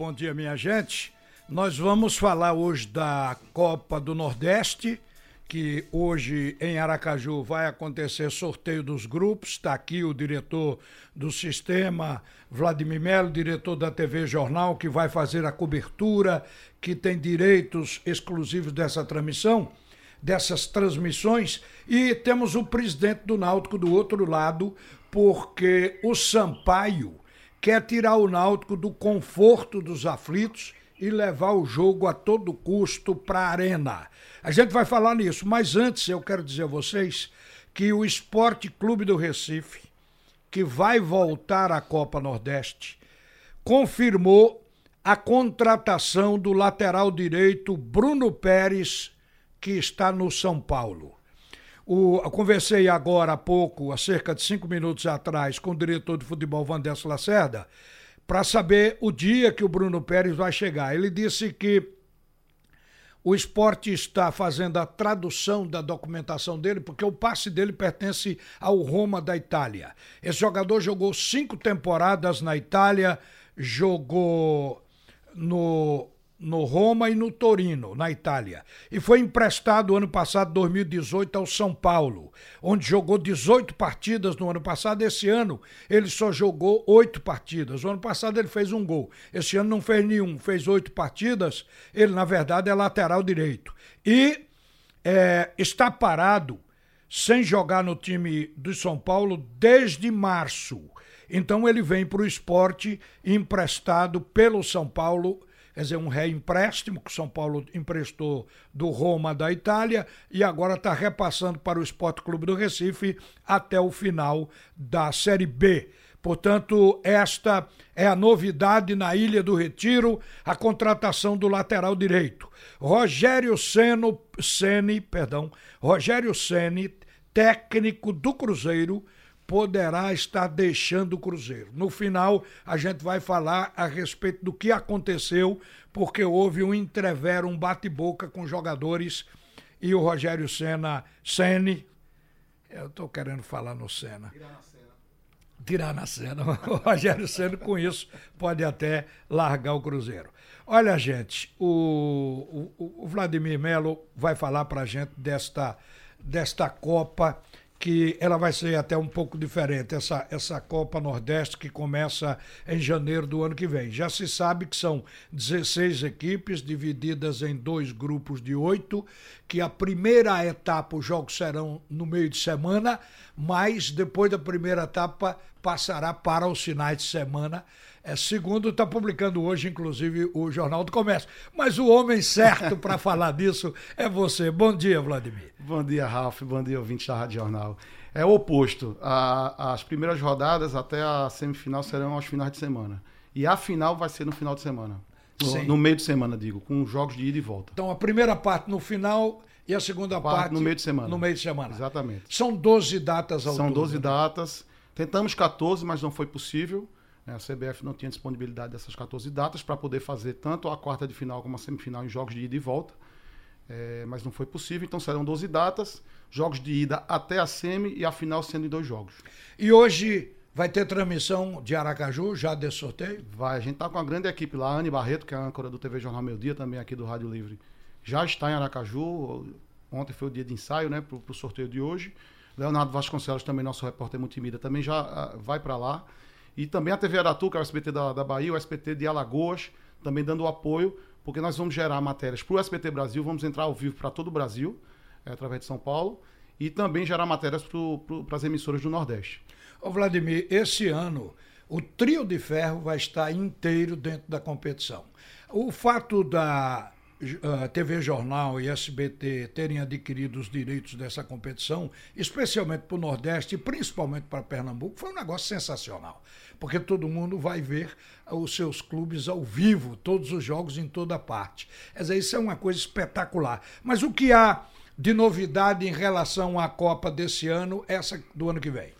bom dia, minha gente. Nós vamos falar hoje da Copa do Nordeste, que hoje em Aracaju vai acontecer sorteio dos grupos. Está aqui o diretor do sistema, Vladimir Melo, diretor da TV Jornal, que vai fazer a cobertura, que tem direitos exclusivos dessa transmissão, dessas transmissões. E temos o presidente do Náutico do outro lado, porque o Sampaio quer tirar o Náutico do conforto dos aflitos e levar o jogo a todo custo para a arena. A gente vai falar nisso, mas antes eu quero dizer a vocês que o Esporte Clube do Recife, que vai voltar à Copa Nordeste, confirmou a contratação do lateral direito Bruno Pérez, que está no São Paulo. O, eu conversei agora há pouco, há cerca de cinco minutos atrás, com o diretor de futebol Vandesso Lacerda, para saber o dia que o Bruno Pérez vai chegar. Ele disse que o esporte está fazendo a tradução da documentação dele, porque o passe dele pertence ao Roma da Itália. Esse jogador jogou cinco temporadas na Itália, jogou no no Roma e no Torino, na Itália. E foi emprestado ano passado, 2018, ao São Paulo, onde jogou 18 partidas no ano passado. Esse ano ele só jogou oito partidas. O ano passado ele fez um gol. Esse ano não fez nenhum, fez oito partidas. Ele, na verdade, é lateral direito. E é, está parado sem jogar no time do São Paulo desde março. Então ele vem para o esporte emprestado pelo São Paulo quer dizer, um reempréstimo que São Paulo emprestou do Roma da Itália e agora está repassando para o Esporte Clube do Recife até o final da Série B. Portanto, esta é a novidade na Ilha do Retiro, a contratação do lateral direito. Rogério Seno, Ceni, perdão, Rogério Ceni, técnico do Cruzeiro, poderá estar deixando o Cruzeiro. No final, a gente vai falar a respeito do que aconteceu, porque houve um entrevero, um bate-boca com jogadores e o Rogério Senna, Sene, eu estou querendo falar no Senna. Tirar na cena. O Rogério Senna, com isso, pode até largar o Cruzeiro. Olha, gente, o, o, o Vladimir Melo vai falar para a gente desta, desta Copa que ela vai ser até um pouco diferente, essa, essa Copa Nordeste que começa em janeiro do ano que vem. Já se sabe que são 16 equipes divididas em dois grupos de oito, que a primeira etapa os jogos serão no meio de semana, mas depois da primeira etapa passará para os finais de semana é, segundo está publicando hoje, inclusive, o Jornal do Comércio. Mas o homem certo para falar disso é você. Bom dia, Vladimir. Bom dia, Ralf. Bom dia, ouvinte da Rádio Jornal. É o oposto. A, as primeiras rodadas até a semifinal serão aos finais de semana. E a final vai ser no final de semana. No, no, meio de semana, digo, com jogos de ida e volta. Então a primeira parte no final e a segunda parte, parte no meio de semana. No meio de semana. Exatamente. São 12 datas ao São todo. 12 datas. Tentamos 14, mas não foi possível. Né? A CBF não tinha disponibilidade dessas 14 datas para poder fazer tanto a quarta de final como a semifinal em jogos de ida e volta. É, mas não foi possível, então serão 12 datas, jogos de ida até a semi e a final sendo em dois jogos. E hoje vai ter transmissão de Aracaju, já desse sorteio? Vai, a gente está com a grande equipe lá, a Anne Barreto, que é a âncora do TV Jornal Meu Dia, também aqui do Rádio Livre, já está em Aracaju. Ontem foi o dia de ensaio, né, para o sorteio de hoje. Leonardo Vasconcelos, também nosso repórter multimídia, também já uh, vai para lá. E também a TV Aratu, que é o SBT da, da Bahia, o SBT de Alagoas, também dando apoio, porque nós vamos gerar matérias para o SBT Brasil, vamos entrar ao vivo para todo o Brasil, é, através de São Paulo, e também gerar matérias para as emissoras do Nordeste. Ô Vladimir, esse ano o trio de ferro vai estar inteiro dentro da competição. O fato da a TV Jornal e SBT terem adquirido os direitos dessa competição, especialmente para o Nordeste e principalmente para Pernambuco, foi um negócio sensacional. Porque todo mundo vai ver os seus clubes ao vivo, todos os jogos em toda parte. Isso é uma coisa espetacular. Mas o que há de novidade em relação à Copa desse ano, essa do ano que vem?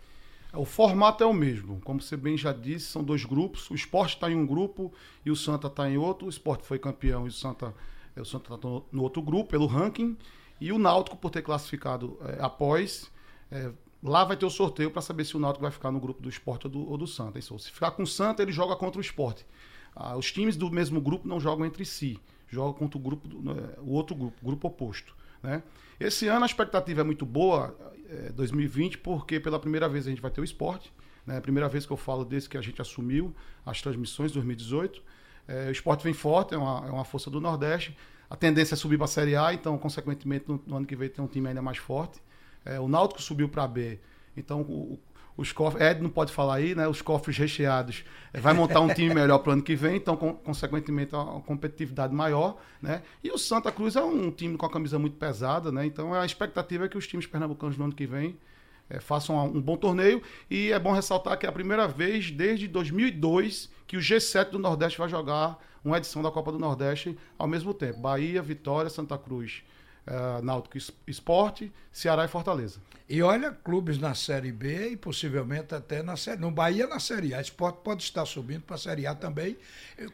O formato é o mesmo. Como você bem já disse, são dois grupos. O esporte está em um grupo e o Santa está em outro. O esporte foi campeão e o Santa o Santa está no outro grupo, pelo ranking. E o Náutico, por ter classificado é, após, é, lá vai ter o sorteio para saber se o Náutico vai ficar no grupo do esporte ou do, ou do Santa. Se ficar com o Santa, ele joga contra o esporte. ah, os times do mesmo grupo não jogam entre si, jogam contra o grupo, né, o outro grupo, grupo oposto. Né? Esse ano a expectativa é muito boa, é, 2020, porque pela primeira vez a gente vai ter o esporte. Né? A primeira vez que eu falo desde que a gente assumiu as transmissões, 2018. É, o esporte vem forte, é uma, é uma força do Nordeste. A tendência é subir para a Série A, então, consequentemente, no, no, ano que vem tem um time ainda mais forte. É, o Náutico subiu para B, então o, os cofres, Ed não pode falar aí, né? Os cofres recheados. É, vai montar um time melhor para o ano que vem, então, com, consequentemente, uma competitividade maior, né? E o Santa Cruz é um time com a camisa muito pesada, né? Então, a expectativa é que os times pernambucanos no ano que vem é, façam um bom torneio. E é bom ressaltar que é a primeira vez desde 2002 que o G7 do Nordeste vai jogar uma edição da Copa do Nordeste ao mesmo tempo. Bahia, Vitória, Santa Cruz uh, Náutico Esporte, Ceará e Fortaleza. E olha, clubes na Série B e possivelmente até na Série No Bahia na Série A. Esporte pode estar subindo para a Série A também.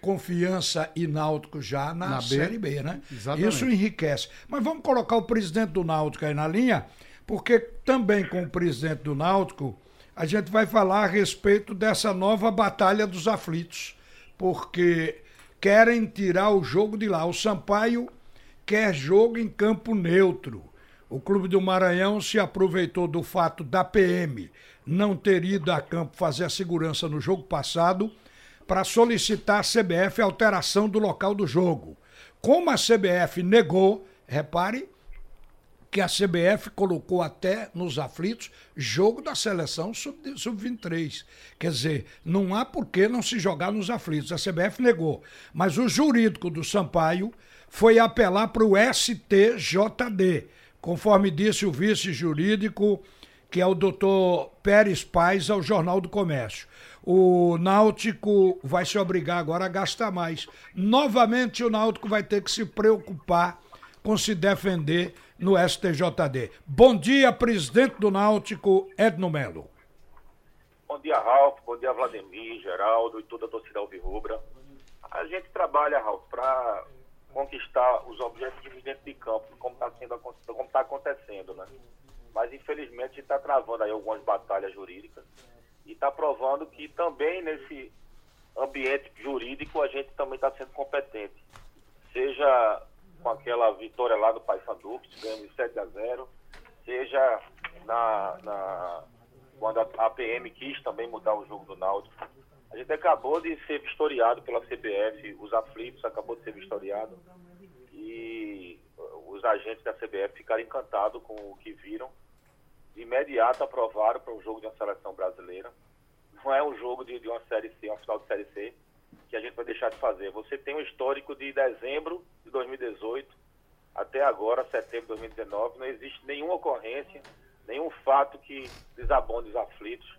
Confiança e Náutico já na, na Série B, né? Exatamente. Isso enriquece. Mas vamos colocar o presidente do Náutico aí na linha, porque também com o presidente do Náutico, a gente vai falar a respeito dessa nova batalha dos aflitos. Porque querem tirar o jogo de lá. O Sampaio quer jogo em campo neutro. O Clube do Maranhão se aproveitou do fato da PM não ter ido a campo fazer a segurança no jogo passado para solicitar à CBF alteração do local do jogo. Como a CBF negou, repare que a CBF colocou até nos aflitos jogo da seleção sub-23. Sub Quer dizer, não há por que não se jogar nos aflitos. A CBF negou. Mas o jurídico do Sampaio foi apelar para o STJD, conforme disse o vice jurídico, que é o doutor Pérez Paz, ao Jornal do Comércio. O Náutico vai se obrigar agora a gastar mais. Novamente, o Náutico vai ter que se preocupar com se defender no STJD. Bom dia, presidente do Náutico, Edno Melo. Bom dia, Ralf. Bom dia, Vladimir, Geraldo e toda a torcida alvirrubra. A gente trabalha, Ralf, para conquistar os objetivos dentro de campo, como está está acontecendo, né? Mas infelizmente está travando aí algumas batalhas jurídicas e está provando que também nesse ambiente jurídico a gente também está sendo competente. Seja com aquela vitória lá do Paysandu, que ganhamos 7 a 0, seja na, na quando a APM quis também mudar o jogo do Náutico a gente acabou de ser vistoriado pela CBF, os aflitos acabou de ser vistoriado e os agentes da CBF ficaram encantados com o que viram. De imediato aprovaram para um jogo de uma seleção brasileira. Não é um jogo de, de uma série C, uma final de série C, que a gente vai deixar de fazer. Você tem um histórico de dezembro de 2018 até agora, setembro de 2019, não existe nenhuma ocorrência, nenhum fato que desabonde os aflitos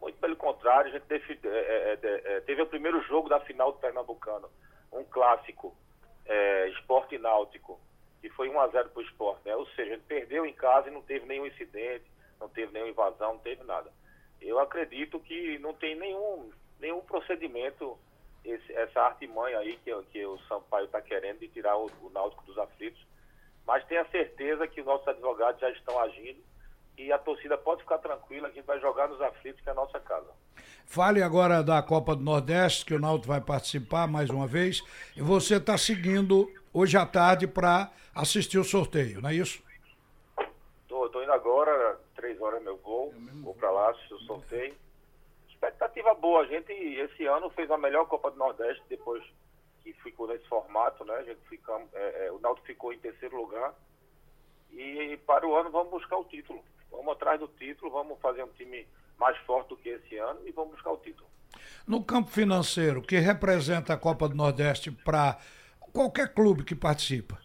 muito pelo contrário, a gente teve, é, é, é, é, teve o primeiro jogo da final do Pernambucano, um clássico, é, esporte náutico, que foi 1x0 para o esporte. Né? Ou seja, ele perdeu em casa e não teve nenhum incidente, não teve nenhuma invasão, não teve nada. Eu acredito que não tem nenhum, nenhum procedimento, esse, essa artimanha aí que, que o Sampaio está querendo de tirar o, o Náutico dos aflitos. Mas tenha certeza que os nossos advogados já estão agindo e a torcida pode ficar tranquila que a gente vai jogar nos aflitos, que é a nossa casa. Fale agora da Copa do Nordeste, que o Náutico vai participar mais uma vez. E você está seguindo hoje à tarde para assistir o sorteio, não é isso? Estou indo agora, três horas meu voo, vou para lá assistir o sorteio. Expectativa boa, a gente esse ano fez a melhor Copa do Nordeste depois que ficou nesse formato, né? A gente ficamos, é, é, o Náutico ficou em terceiro lugar. E para o ano vamos buscar o título. Vamos atrás do título, vamos fazer um time mais forte do que esse ano e vamos buscar o título. No campo financeiro, o que representa a Copa do Nordeste para qualquer clube que participa?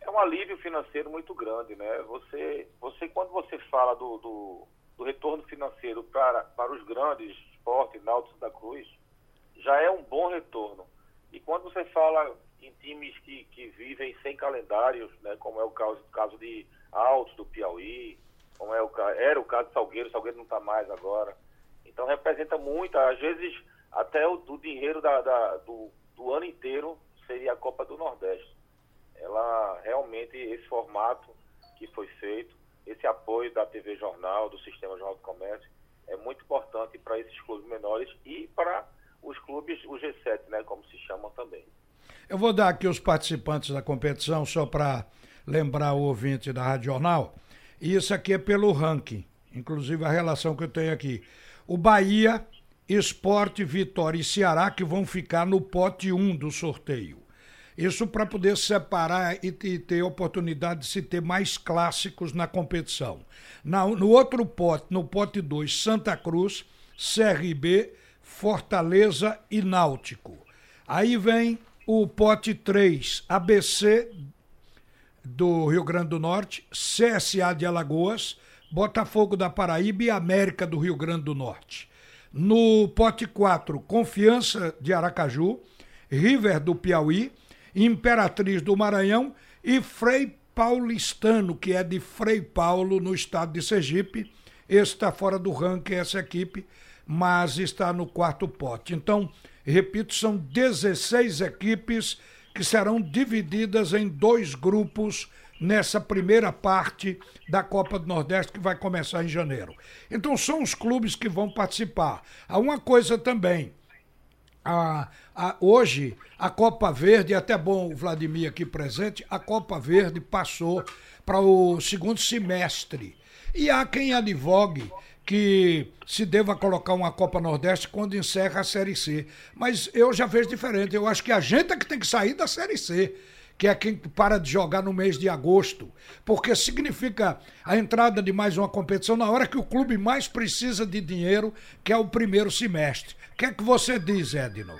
É um alívio financeiro muito grande, né? Você, você quando você fala do, do, do retorno financeiro para, para os grandes esportes, Náutico da Cruz, já é um bom retorno. E quando você fala em times que, que vivem sem calendários, né, como é o caso, caso de Altos do Piauí, como é o, era o caso de Salgueiro, Salgueiro não está mais agora. Então representa muito, às vezes até o do dinheiro da, da, do, do ano inteiro seria a Copa do Nordeste. Ela realmente, esse formato que foi feito, esse apoio da TV Jornal, do Sistema Jornal do Comércio, é muito importante para esses clubes menores e para os clubes, o G7, né, como se chamam também. Eu vou dar aqui os participantes da competição, só para lembrar o ouvinte da Rádio Jornal. E isso aqui é pelo ranking, inclusive a relação que eu tenho aqui. O Bahia, Esporte, Vitória e Ceará, que vão ficar no pote 1 do sorteio. Isso para poder separar e, ter oportunidade de se ter mais clássicos na competição. Na, no outro pote, no pote 2, Santa Cruz, CRB, Fortaleza e Náutico. Aí vem o pote 3, ABC do Rio Grande do Norte, CSA de Alagoas, Botafogo da Paraíba e América do Rio Grande do Norte. No pote 4, Confiança de Aracaju, River do Piauí, Imperatriz do Maranhão e Frei Paulistano, que é de Frei Paulo, no estado de Sergipe. Esse está fora do ranking, essa equipe, mas está no quarto pote. Então, repito, são 16 equipes que serão divididas em dois grupos nessa primeira parte da Copa do Nordeste que vai começar em janeiro. Então são os clubes que vão participar. Há uma coisa também. A, a, hoje, a Copa Verde, até bom o Vladimir aqui presente, a Copa Verde passou para o segundo semestre. E há quem advogue que se deva colocar uma Copa Nordeste quando encerra a Série C. Mas eu já vejo diferente. Eu acho que a gente é que tem que sair da Série C que é quem para de jogar no mês de agosto, porque significa a entrada de mais uma competição na hora que o clube mais precisa de dinheiro, que é o primeiro semestre. O que é que você diz, Edno?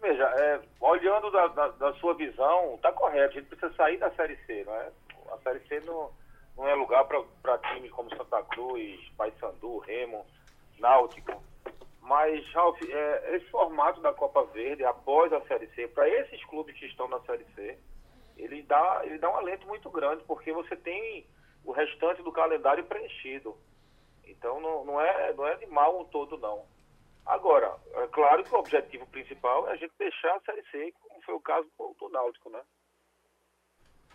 Veja, é, olhando da, da, da, sua visão, está correto, a gente precisa sair da Série C, não é? A Série C não, não é lugar para time como Santa Cruz, Paysandu, Remo, Náutico. Mas, Ralf, é, esse formato da Copa Verde, após a Série C, para esses clubes que estão na Série C, ele dá, ele dá um alento muito grande, porque você tem o restante do calendário preenchido. Então, não, não, é, não é de mal um todo, não. Agora, é claro que o objetivo principal é a gente deixar a Série C, como foi o caso do, Náutico, né?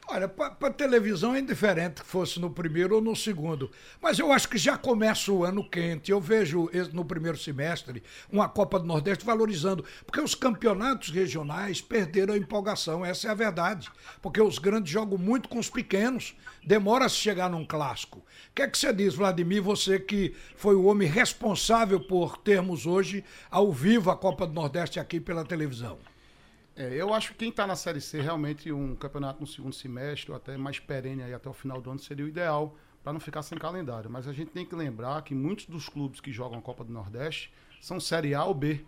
Olha, para televisão é indiferente que fosse no primeiro ou no segundo. Mas eu acho que já começa o ano quente. Eu vejo no primeiro semestre uma Copa do Nordeste valorizando. Porque os campeonatos regionais perderam a empolgação, essa é a verdade. Porque os grandes jogam muito com os pequenos. Demora se chegar num clássico. O que é que você diz, Vladimir, você que foi o homem responsável por termos hoje ao vivo a Copa do Nordeste aqui pela televisão? É, eu acho que quem está na Série C, realmente um campeonato no segundo semestre, ou até mais perene aí até o final do ano, seria o ideal para não ficar sem calendário. Mas a gente tem que lembrar que muitos dos clubes que jogam a Copa do Nordeste são Série A ou B.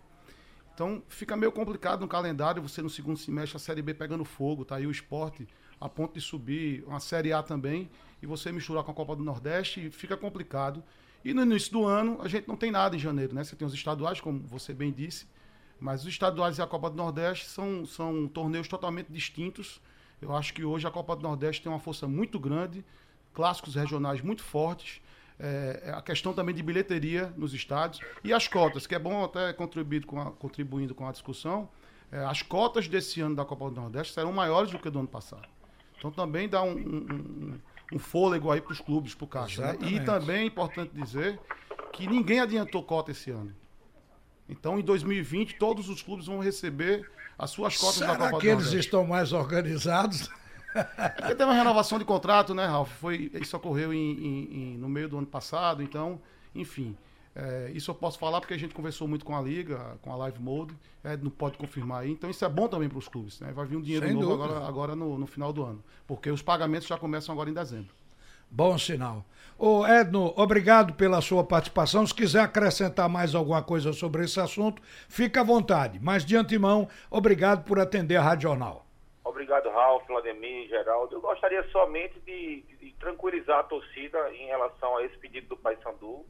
Então fica meio complicado no calendário você no segundo semestre a Série B pegando fogo, tá aí o esporte a ponto de subir, uma Série A também, e você misturar com a Copa do Nordeste, fica complicado. E no início do ano a gente não tem nada em janeiro, né? Você tem os estaduais, como você bem disse, mas os estaduais e a Copa do Nordeste são, são torneios totalmente distintos. Eu acho que hoje a Copa do Nordeste tem uma força muito grande, clássicos regionais muito fortes. É, é, a questão também de bilheteria nos estádios e as cotas, que é bom até contribuir com a, contribuindo com a discussão. É, as cotas desse ano da Copa do Nordeste serão maiores do que do ano passado. Então também dá um, um, um fôlego aí para os clubes, para o Caixa. Né? E também é importante dizer que ninguém adiantou cota esse ano. Então, em 2020, todos os clubes vão receber as suas cotas Será da Copa que eles estão mais organizados? Porque teve uma renovação de contrato, né, Ralf? Foi, isso ocorreu em, em, em, no meio do ano passado, então, enfim. É, isso eu posso falar porque a gente conversou muito com a Liga, com a Live Mode, é, não pode confirmar aí. Então isso é bom também para os clubes. Né? Vai vir um dinheiro Sem novo agora, agora no, no final do ano. Porque os pagamentos já começam agora em dezembro. Bom sinal. Ô Edno, obrigado pela sua participação. Se quiser acrescentar mais alguma coisa sobre esse assunto, fica à vontade. Mas de antemão, obrigado por atender a Rádio Jornal. Obrigado, Ralf, Vladimir, Geraldo. Eu gostaria somente de, de tranquilizar a torcida em relação a esse pedido do Paysandu,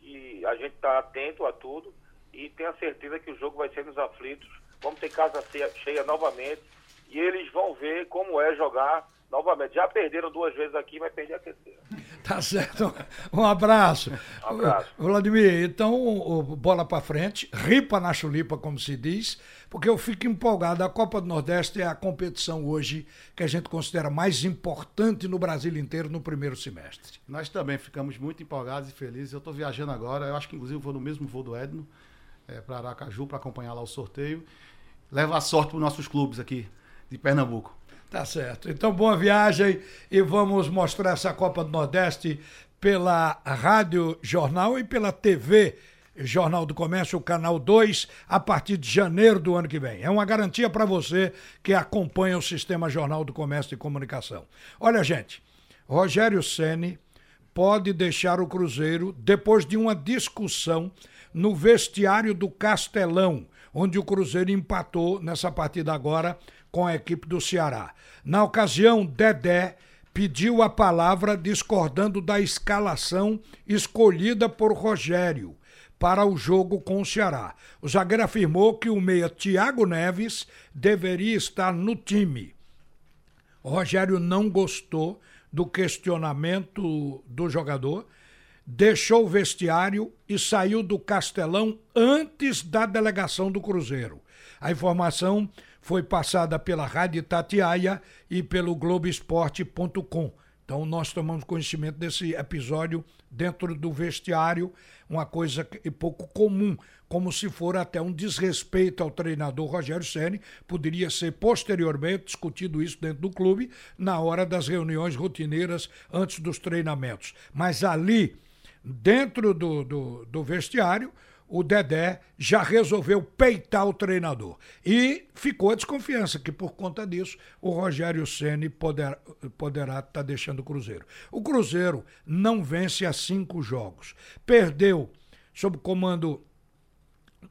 que a gente está atento a tudo e tenho a certeza que o jogo vai ser nos aflitos. Vamos ter casa cheia novamente e eles vão ver como é jogar novamente. Já perderam duas vezes aqui, vai perder a terceira. Tá certo. Um abraço. Um abraço. Vladimir, então, bola para frente, ripa na chulipa, como se diz, porque eu fico empolgado. A Copa do Nordeste é a competição hoje que a gente considera mais importante no Brasil inteiro no primeiro semestre. Nós também ficamos muito empolgados e felizes. Eu estou viajando agora, eu acho que inclusive vou no mesmo voo do Edno. é, para Aracaju para acompanhar lá o sorteio. Leva a sorte para os nossos clubes aqui de Pernambuco. Tá certo. Então, boa viagem e vamos mostrar essa Copa do Nordeste pela Rádio Jornal e pela TV Jornal do Comércio, o canal 2, a partir de janeiro do ano que vem. É uma garantia para você que acompanha o sistema Jornal do Comércio e Comunicação. Olha, gente, Rogério Ceni pode deixar o Cruzeiro depois de uma discussão no vestiário do Castelão, onde o Cruzeiro empatou nessa partida agora com a equipe do Ceará. Na ocasião, Dedé pediu a palavra discordando da escalação escolhida por Rogério para o jogo com o Ceará. O zagueiro afirmou que o meia Thiago Neves deveria estar no time. O Rogério não gostou do questionamento do jogador, deixou o vestiário e saiu do Castelão antes da delegação do Cruzeiro. A informação foi passada pela Rádio Tatiaia e pelo Globoesporte.com. Então nós tomamos conhecimento desse episódio dentro do vestiário, uma coisa pouco comum, como se for até um desrespeito ao treinador Rogério Ceni, poderia ser posteriormente discutido isso dentro do clube na hora das reuniões rotineiras antes dos treinamentos. Mas ali, dentro do, do, do vestiário, o Dedé já resolveu peitar o treinador. E ficou a desconfiança que, por conta disso, o Rogério Ceni poder, poderá estar tá deixando o Cruzeiro. O Cruzeiro não vence há cinco jogos. Perdeu, sob comando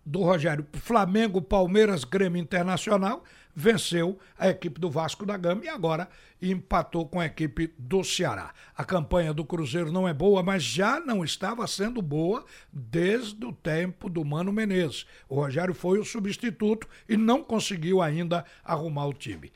do Rogério, Flamengo, Palmeiras, Grêmio Internacional, venceu a equipe do Vasco da Gama e agora empatou com a equipe do Ceará. A campanha do Cruzeiro não é boa, mas já não estava sendo boa desde o tempo do Mano Menezes. O Rogério foi o substituto e não conseguiu ainda arrumar o time.